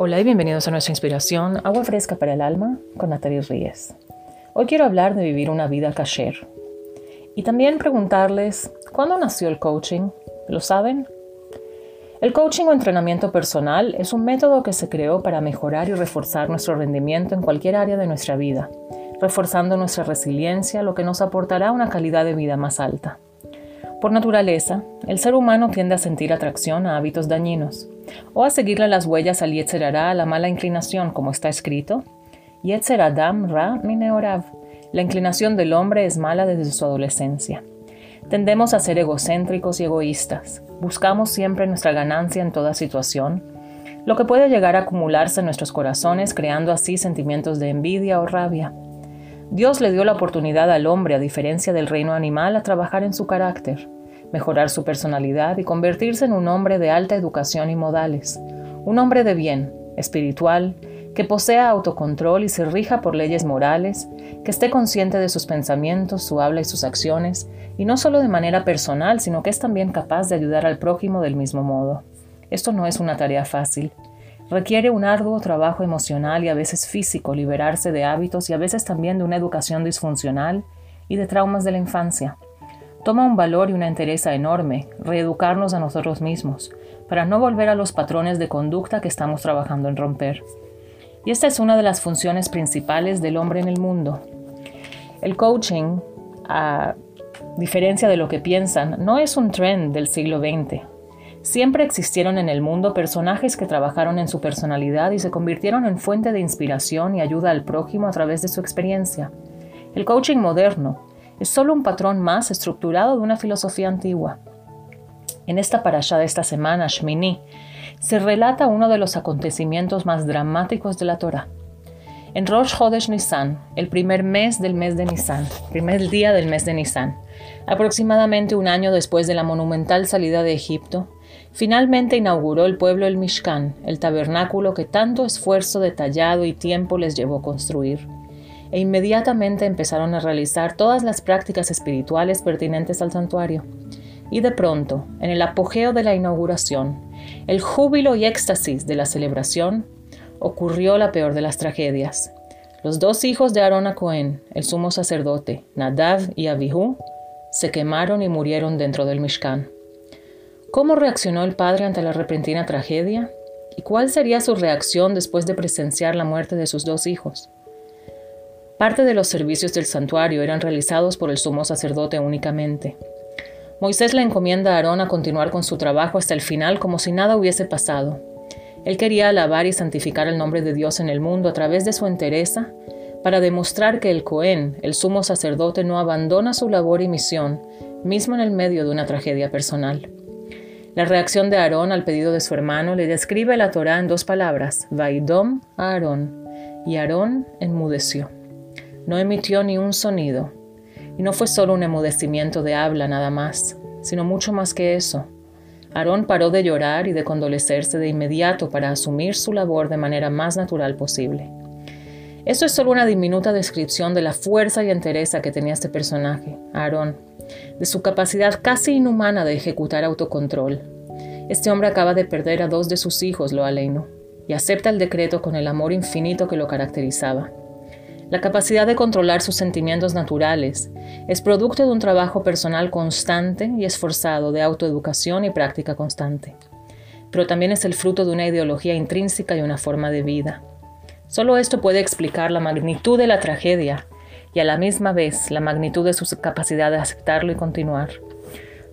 Hola y bienvenidos a nuestra inspiración Agua Fresca para el Alma con Natalie Ríez. Hoy quiero hablar de vivir una vida kasher. Y también preguntarles, ¿cuándo nació el coaching? ¿Lo saben? El coaching o entrenamiento personal es un método que se creó para mejorar y reforzar nuestro rendimiento en cualquier área de nuestra vida, reforzando nuestra resiliencia, lo que nos aportará una calidad de vida más alta. Por naturaleza, el ser humano tiende a sentir atracción a hábitos dañinos, o a seguirle las huellas al Yetzer a la mala inclinación, como está escrito. Yetzer Adam Ra Mineorav. La inclinación del hombre es mala desde su adolescencia. Tendemos a ser egocéntricos y egoístas. Buscamos siempre nuestra ganancia en toda situación, lo que puede llegar a acumularse en nuestros corazones, creando así sentimientos de envidia o rabia. Dios le dio la oportunidad al hombre, a diferencia del reino animal, a trabajar en su carácter, mejorar su personalidad y convertirse en un hombre de alta educación y modales, un hombre de bien, espiritual, que posea autocontrol y se rija por leyes morales, que esté consciente de sus pensamientos, su habla y sus acciones, y no solo de manera personal, sino que es también capaz de ayudar al prójimo del mismo modo. Esto no es una tarea fácil, Requiere un arduo trabajo emocional y a veces físico liberarse de hábitos y a veces también de una educación disfuncional y de traumas de la infancia. Toma un valor y una entereza enorme reeducarnos a nosotros mismos para no volver a los patrones de conducta que estamos trabajando en romper. Y esta es una de las funciones principales del hombre en el mundo. El coaching, a diferencia de lo que piensan, no es un trend del siglo XX Siempre existieron en el mundo personajes que trabajaron en su personalidad y se convirtieron en fuente de inspiración y ayuda al prójimo a través de su experiencia. El coaching moderno es solo un patrón más estructurado de una filosofía antigua. En esta parasha de esta semana, Shmini, se relata uno de los acontecimientos más dramáticos de la Torah. En Rosh Chodesh Nisan, el primer mes del mes de Nisan, primer día del mes de Nisan, aproximadamente un año después de la monumental salida de Egipto, Finalmente inauguró el pueblo el Mishkan, el tabernáculo que tanto esfuerzo detallado y tiempo les llevó a construir. E inmediatamente empezaron a realizar todas las prácticas espirituales pertinentes al santuario. Y de pronto, en el apogeo de la inauguración, el júbilo y éxtasis de la celebración, ocurrió la peor de las tragedias. Los dos hijos de Aarón a Cohen, el sumo sacerdote, Nadav y Abihu, se quemaron y murieron dentro del Mishkan. ¿Cómo reaccionó el padre ante la repentina tragedia? ¿Y cuál sería su reacción después de presenciar la muerte de sus dos hijos? Parte de los servicios del santuario eran realizados por el sumo sacerdote únicamente. Moisés le encomienda a Aarón a continuar con su trabajo hasta el final como si nada hubiese pasado. Él quería alabar y santificar el nombre de Dios en el mundo a través de su entereza para demostrar que el Cohen, el sumo sacerdote, no abandona su labor y misión, mismo en el medio de una tragedia personal. La reacción de Aarón al pedido de su hermano le describe la Torá en dos palabras, Vaidom a Aarón, y Aarón enmudeció. No emitió ni un sonido, y no fue solo un emudecimiento de habla nada más, sino mucho más que eso. Aarón paró de llorar y de condolecerse de inmediato para asumir su labor de manera más natural posible. Esto es solo una diminuta descripción de la fuerza y entereza que tenía este personaje, Aarón, de su capacidad casi inhumana de ejecutar autocontrol. Este hombre acaba de perder a dos de sus hijos, lo aleino, y acepta el decreto con el amor infinito que lo caracterizaba. La capacidad de controlar sus sentimientos naturales es producto de un trabajo personal constante y esforzado de autoeducación y práctica constante. Pero también es el fruto de una ideología intrínseca y una forma de vida. Solo esto puede explicar la magnitud de la tragedia y a la misma vez la magnitud de su capacidad de aceptarlo y continuar.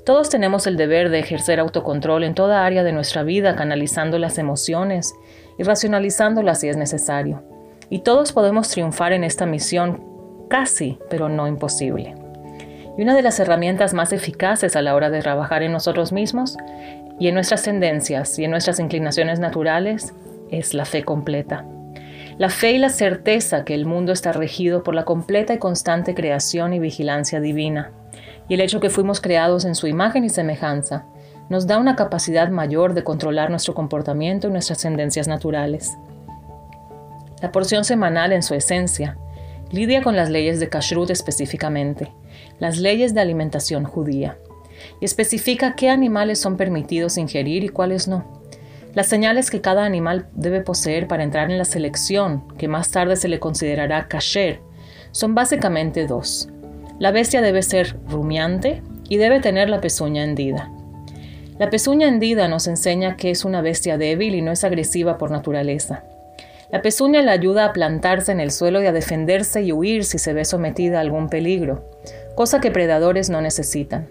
Todos tenemos el deber de ejercer autocontrol en toda área de nuestra vida, canalizando las emociones y racionalizándolas si es necesario. Y todos podemos triunfar en esta misión casi, pero no imposible. Y una de las herramientas más eficaces a la hora de trabajar en nosotros mismos y en nuestras tendencias y en nuestras inclinaciones naturales es la fe completa. La fe y la certeza que el mundo está regido por la completa y constante creación y vigilancia divina, y el hecho que fuimos creados en su imagen y semejanza, nos da una capacidad mayor de controlar nuestro comportamiento y nuestras tendencias naturales. La porción semanal en su esencia lidia con las leyes de Kashrut específicamente, las leyes de alimentación judía, y especifica qué animales son permitidos ingerir y cuáles no Las señales que cada animal debe poseer para entrar en la selección, que más tarde se le considerará kasher, son básicamente dos. La bestia debe ser rumiante y debe tener la pezuña hendida. La pezuña hendida nos enseña que es una bestia débil y no es agresiva por naturaleza. La pezuña le ayuda a plantarse en el suelo y a defenderse y huir si se ve sometida a algún peligro, cosa que predadores no necesitan.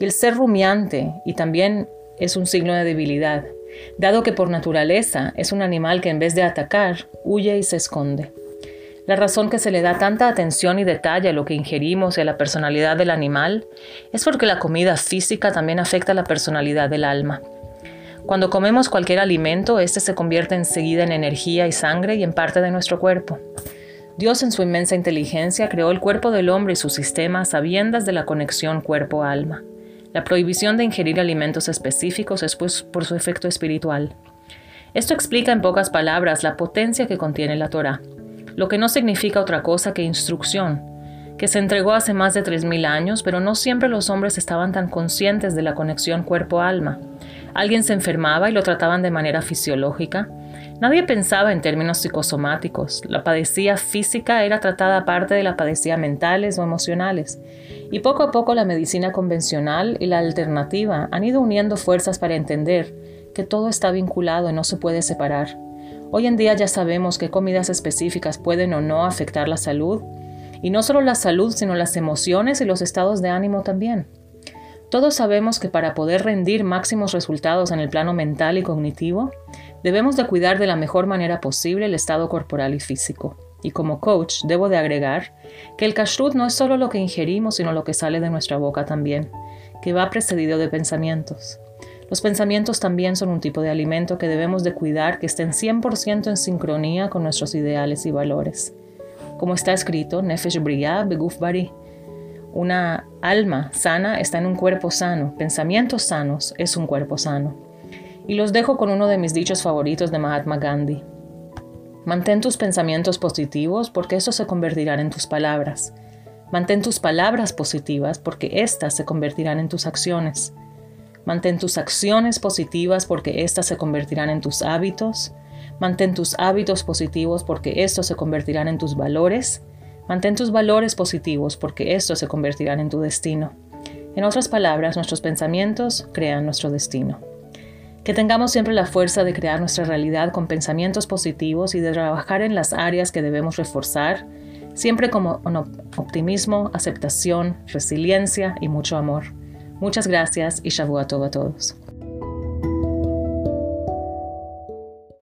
Y el ser rumiante y también es un signo de debilidad, dado que por naturaleza es un animal que en vez de atacar, huye y se esconde. La razón que se le da tanta atención y detalle a lo que ingerimos y a la personalidad del animal es porque la comida física también afecta a la personalidad del alma. Cuando comemos cualquier alimento, este se convierte enseguida en energía y sangre y en parte de nuestro cuerpo. Dios en su inmensa inteligencia creó el cuerpo del hombre y su sistema sabiendas de la conexión cuerpo-alma. La prohibición de ingerir alimentos específicos es pues por su efecto espiritual. Esto explica en pocas palabras la potencia que contiene la Torah lo que no significa otra cosa que instrucción, que se entregó hace más de 3.000 años, pero no siempre los hombres estaban tan conscientes de la conexión cuerpo-alma. Alguien se enfermaba y lo trataban de manera fisiológica. Nadie pensaba en términos psicosomáticos. La padecía física era tratada aparte de la padecía mentales o emocionales. Y poco a poco la medicina convencional y la alternativa han ido uniendo fuerzas para entender que todo está vinculado y no se puede separar. Hoy en día ya sabemos qué comidas específicas pueden o no afectar la salud, y no solo la salud, sino las emociones y los estados de ánimo también. Todos sabemos que para poder rendir máximos resultados en el plano mental y cognitivo, debemos de cuidar de la mejor manera posible el estado corporal y físico. Y como coach debo de agregar que el kashrut no es solo lo que ingerimos, sino lo que sale de nuestra boca también, que va precedido de pensamientos. Los pensamientos también son un tipo de alimento que debemos de cuidar que estén 100% en sincronía con nuestros ideales y valores. Como está escrito, Nefesh Briya Beguf Bari. Una alma sana está en un cuerpo sano, pensamientos sanos es un cuerpo sano. Y los dejo con uno de mis dichos favoritos de Mahatma Gandhi. Mantén tus pensamientos positivos porque eso se convertirán en tus palabras. Mantén tus palabras positivas porque éstas se convertirán en tus acciones. Mantén tus acciones positivas porque éstas se convertirán en tus hábitos. Mantén tus hábitos positivos porque estos se convertirán en tus valores. Mantén tus valores positivos porque estos se convertirán en tu destino. En otras palabras, nuestros pensamientos crean nuestro destino. Que tengamos siempre la fuerza de crear nuestra realidad con pensamientos positivos y de trabajar en las áreas que debemos reforzar, siempre con optimismo, aceptación, resiliencia y mucho amor. Muchas gracias y Shavuot a todos.